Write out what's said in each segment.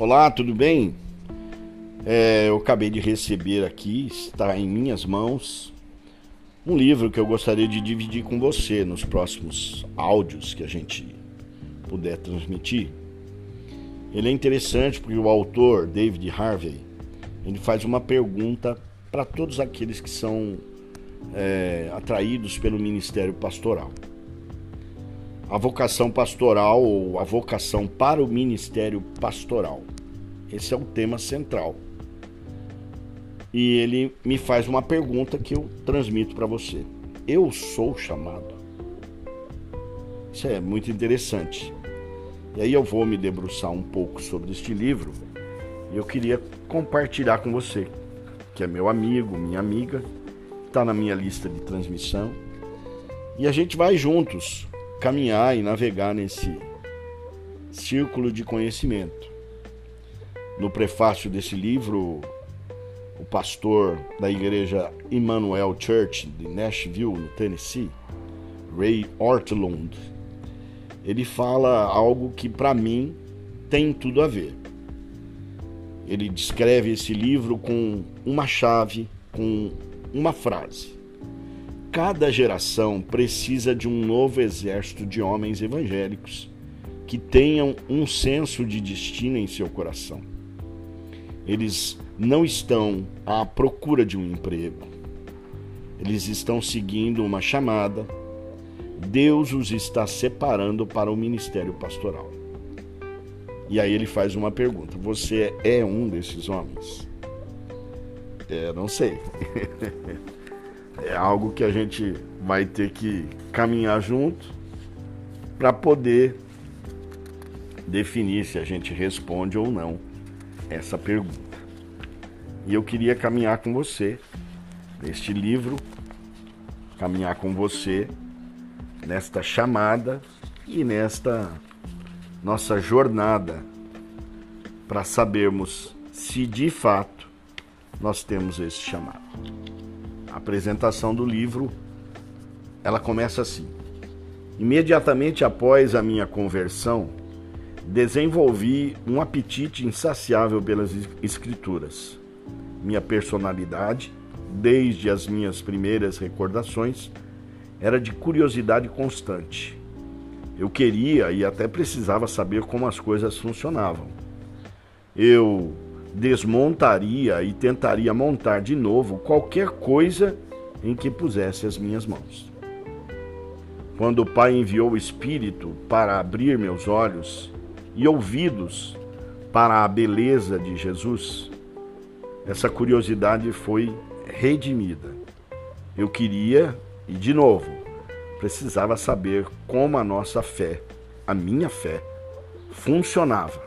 Olá, tudo bem? É, eu acabei de receber aqui, está em minhas mãos, um livro que eu gostaria de dividir com você nos próximos áudios que a gente puder transmitir. Ele é interessante porque o autor, David Harvey, ele faz uma pergunta para todos aqueles que são é, atraídos pelo ministério pastoral a vocação pastoral ou a vocação para o ministério pastoral. Esse é o tema central. E ele me faz uma pergunta que eu transmito para você. Eu sou chamado? Isso é muito interessante. E aí eu vou me debruçar um pouco sobre este livro e eu queria compartilhar com você, que é meu amigo, minha amiga, está na minha lista de transmissão. E a gente vai juntos caminhar e navegar nesse círculo de conhecimento. No prefácio desse livro, o pastor da igreja Emmanuel Church de Nashville, no Tennessee, Ray Ortlund, ele fala algo que para mim tem tudo a ver. Ele descreve esse livro com uma chave, com uma frase. Cada geração precisa de um novo exército de homens evangélicos que tenham um senso de destino em seu coração. Eles não estão à procura de um emprego. Eles estão seguindo uma chamada. Deus os está separando para o ministério pastoral. E aí ele faz uma pergunta: Você é um desses homens? É, não sei. é algo que a gente vai ter que caminhar junto para poder definir se a gente responde ou não essa pergunta. E eu queria caminhar com você neste livro, caminhar com você nesta chamada e nesta nossa jornada para sabermos se de fato nós temos esse chamado. A apresentação do livro, ela começa assim: Imediatamente após a minha conversão, desenvolvi um apetite insaciável pelas escrituras. Minha personalidade, desde as minhas primeiras recordações, era de curiosidade constante. Eu queria e até precisava saber como as coisas funcionavam. Eu desmontaria e tentaria montar de novo qualquer coisa em que pusesse as minhas mãos. Quando o Pai enviou o Espírito para abrir meus olhos e ouvidos para a beleza de Jesus, essa curiosidade foi redimida. Eu queria, e de novo, precisava saber como a nossa fé, a minha fé, funcionava.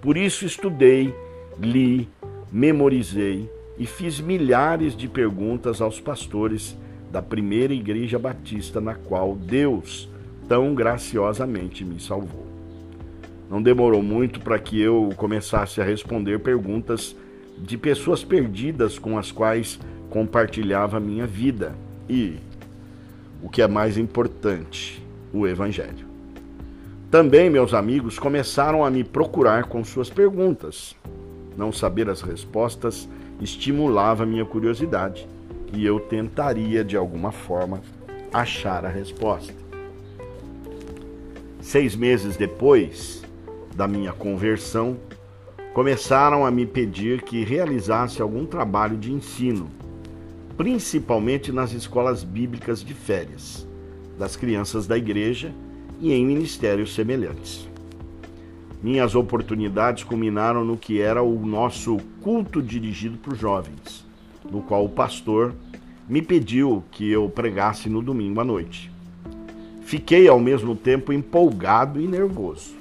Por isso estudei li, memorizei e fiz milhares de perguntas aos pastores da primeira igreja batista na qual Deus tão graciosamente me salvou. Não demorou muito para que eu começasse a responder perguntas de pessoas perdidas com as quais compartilhava minha vida e, o que é mais importante, o Evangelho. Também meus amigos começaram a me procurar com suas perguntas. Não saber as respostas estimulava minha curiosidade e eu tentaria, de alguma forma, achar a resposta. Seis meses depois da minha conversão, começaram a me pedir que realizasse algum trabalho de ensino, principalmente nas escolas bíblicas de férias, das crianças da igreja e em ministérios semelhantes. Minhas oportunidades culminaram no que era o nosso culto dirigido para os jovens, no qual o pastor me pediu que eu pregasse no domingo à noite. Fiquei ao mesmo tempo empolgado e nervoso.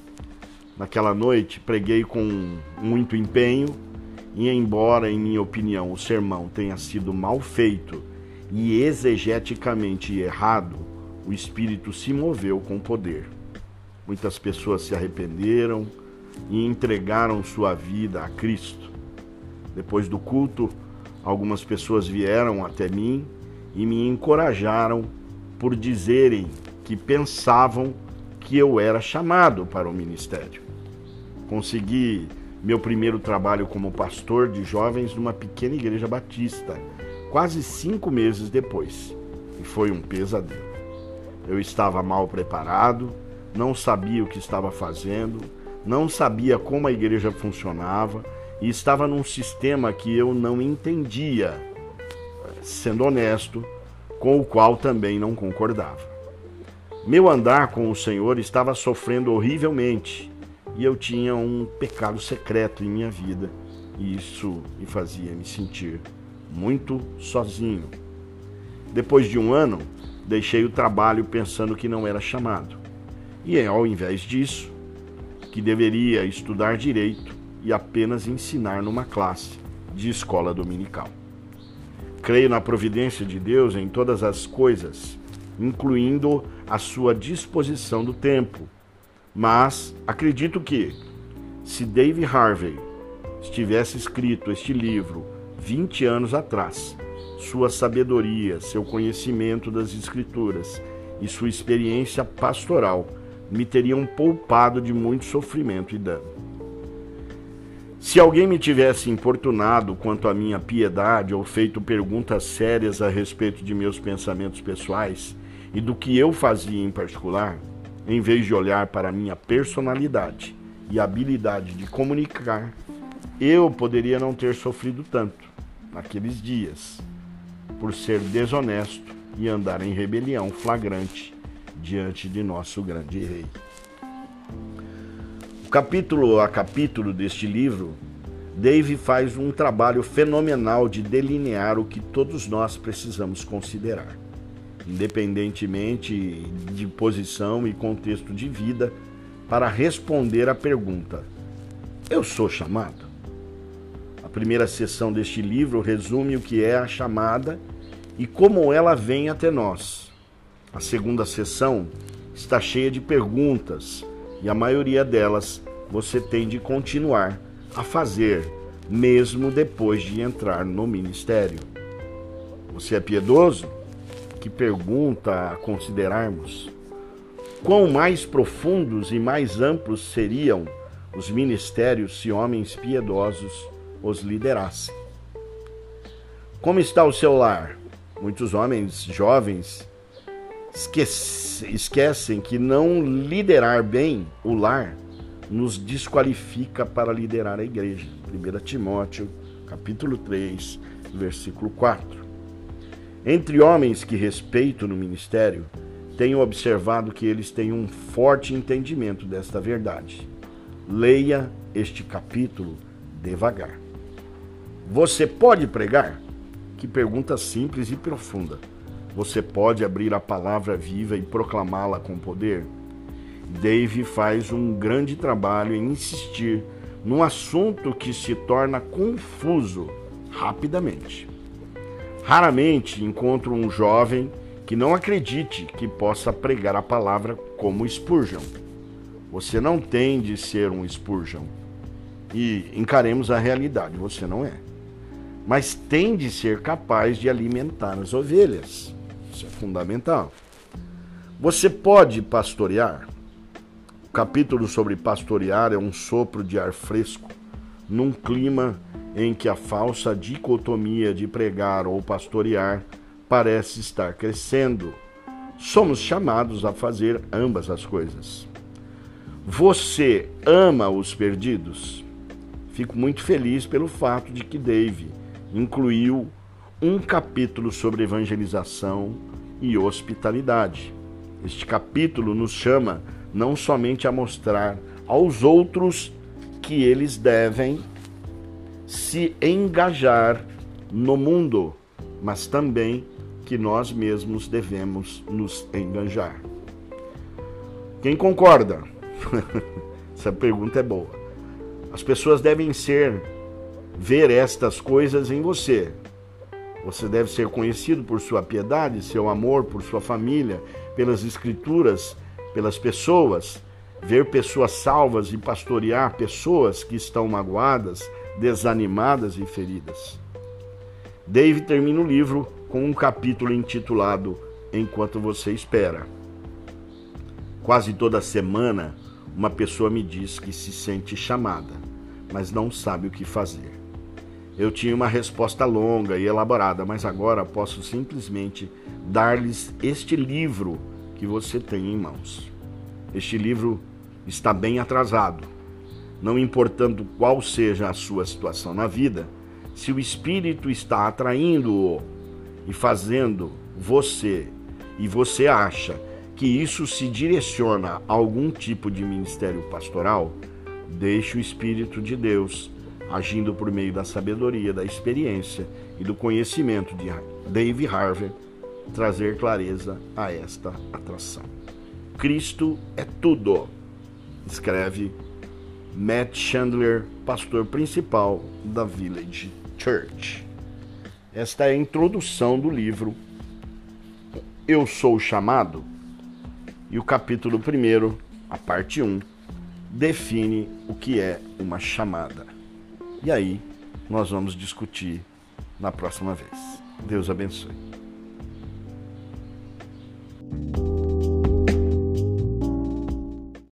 Naquela noite, preguei com muito empenho, e embora, em minha opinião, o sermão tenha sido mal feito e exegeticamente errado, o Espírito se moveu com poder. Muitas pessoas se arrependeram e entregaram sua vida a Cristo. Depois do culto, algumas pessoas vieram até mim e me encorajaram por dizerem que pensavam que eu era chamado para o ministério. Consegui meu primeiro trabalho como pastor de jovens numa pequena igreja batista, quase cinco meses depois, e foi um pesadelo. Eu estava mal preparado, não sabia o que estava fazendo, não sabia como a igreja funcionava e estava num sistema que eu não entendia, sendo honesto, com o qual também não concordava. Meu andar com o Senhor estava sofrendo horrivelmente e eu tinha um pecado secreto em minha vida e isso me fazia me sentir muito sozinho. Depois de um ano, deixei o trabalho pensando que não era chamado. E ao invés disso, que deveria estudar direito e apenas ensinar numa classe de escola dominical. Creio na providência de Deus em todas as coisas, incluindo a sua disposição do tempo. Mas acredito que, se Dave Harvey tivesse escrito este livro 20 anos atrás, sua sabedoria, seu conhecimento das Escrituras e sua experiência pastoral me teriam poupado de muito sofrimento e dano. Se alguém me tivesse importunado quanto à minha piedade ou feito perguntas sérias a respeito de meus pensamentos pessoais, e do que eu fazia em particular, em vez de olhar para a minha personalidade e habilidade de comunicar, eu poderia não ter sofrido tanto naqueles dias por ser desonesto e andar em rebelião flagrante diante de nosso grande rei. O capítulo a capítulo deste livro, Dave faz um trabalho fenomenal de delinear o que todos nós precisamos considerar independentemente de posição e contexto de vida, para responder à pergunta: Eu sou chamado? A primeira sessão deste livro resume o que é a chamada e como ela vem até nós. A segunda sessão está cheia de perguntas e a maioria delas você tem de continuar a fazer, mesmo depois de entrar no ministério. Você é piedoso? que pergunta a considerarmos: quão mais profundos e mais amplos seriam os ministérios se homens piedosos os liderassem? Como está o seu lar? Muitos homens jovens esquecem que não liderar bem o lar nos desqualifica para liderar a igreja. 1 Timóteo, capítulo 3, versículo 4. Entre homens que respeito no ministério, tenho observado que eles têm um forte entendimento desta verdade. Leia este capítulo devagar. Você pode pregar? Que pergunta simples e profunda. Você pode abrir a palavra viva e proclamá-la com poder? Dave faz um grande trabalho em insistir num assunto que se torna confuso rapidamente. Raramente encontro um jovem que não acredite que possa pregar a palavra como Spurgeon. Você não tem de ser um Spurgeon. E encaremos a realidade, você não é. Mas tem de ser capaz de alimentar as ovelhas. Isso é fundamental. Você pode pastorear? O capítulo sobre pastorear é um sopro de ar fresco num clima em que a falsa dicotomia de pregar ou pastorear parece estar crescendo. Somos chamados a fazer ambas as coisas. Você ama os perdidos? Fico muito feliz pelo fato de que Dave incluiu um capítulo sobre evangelização e hospitalidade. Este capítulo nos chama não somente a mostrar aos outros que eles devem se engajar no mundo, mas também que nós mesmos devemos nos engajar. Quem concorda? Essa pergunta é boa. As pessoas devem ser ver estas coisas em você. Você deve ser conhecido por sua piedade, seu amor por sua família, pelas escrituras, pelas pessoas, ver pessoas salvas e pastorear pessoas que estão magoadas, desanimadas e feridas. Dave termina o livro com um capítulo intitulado Enquanto Você Espera. Quase toda semana, uma pessoa me diz que se sente chamada, mas não sabe o que fazer. Eu tinha uma resposta longa e elaborada, mas agora posso simplesmente dar-lhes este livro que você tem em mãos. Este livro está bem atrasado. Não importando qual seja a sua situação na vida, se o Espírito está atraindo-o e fazendo você, e você acha que isso se direciona a algum tipo de ministério pastoral, deixe o Espírito de Deus agindo por meio da sabedoria, da experiência e do conhecimento de Dave Harvey trazer clareza a esta atração. Cristo é tudo, escreve Matt Chandler, pastor principal da Village Church. Esta é a introdução do livro Eu Sou Chamado, e o capítulo 1, a parte 1, define o que é uma chamada. E aí nós vamos discutir na próxima vez. Deus abençoe.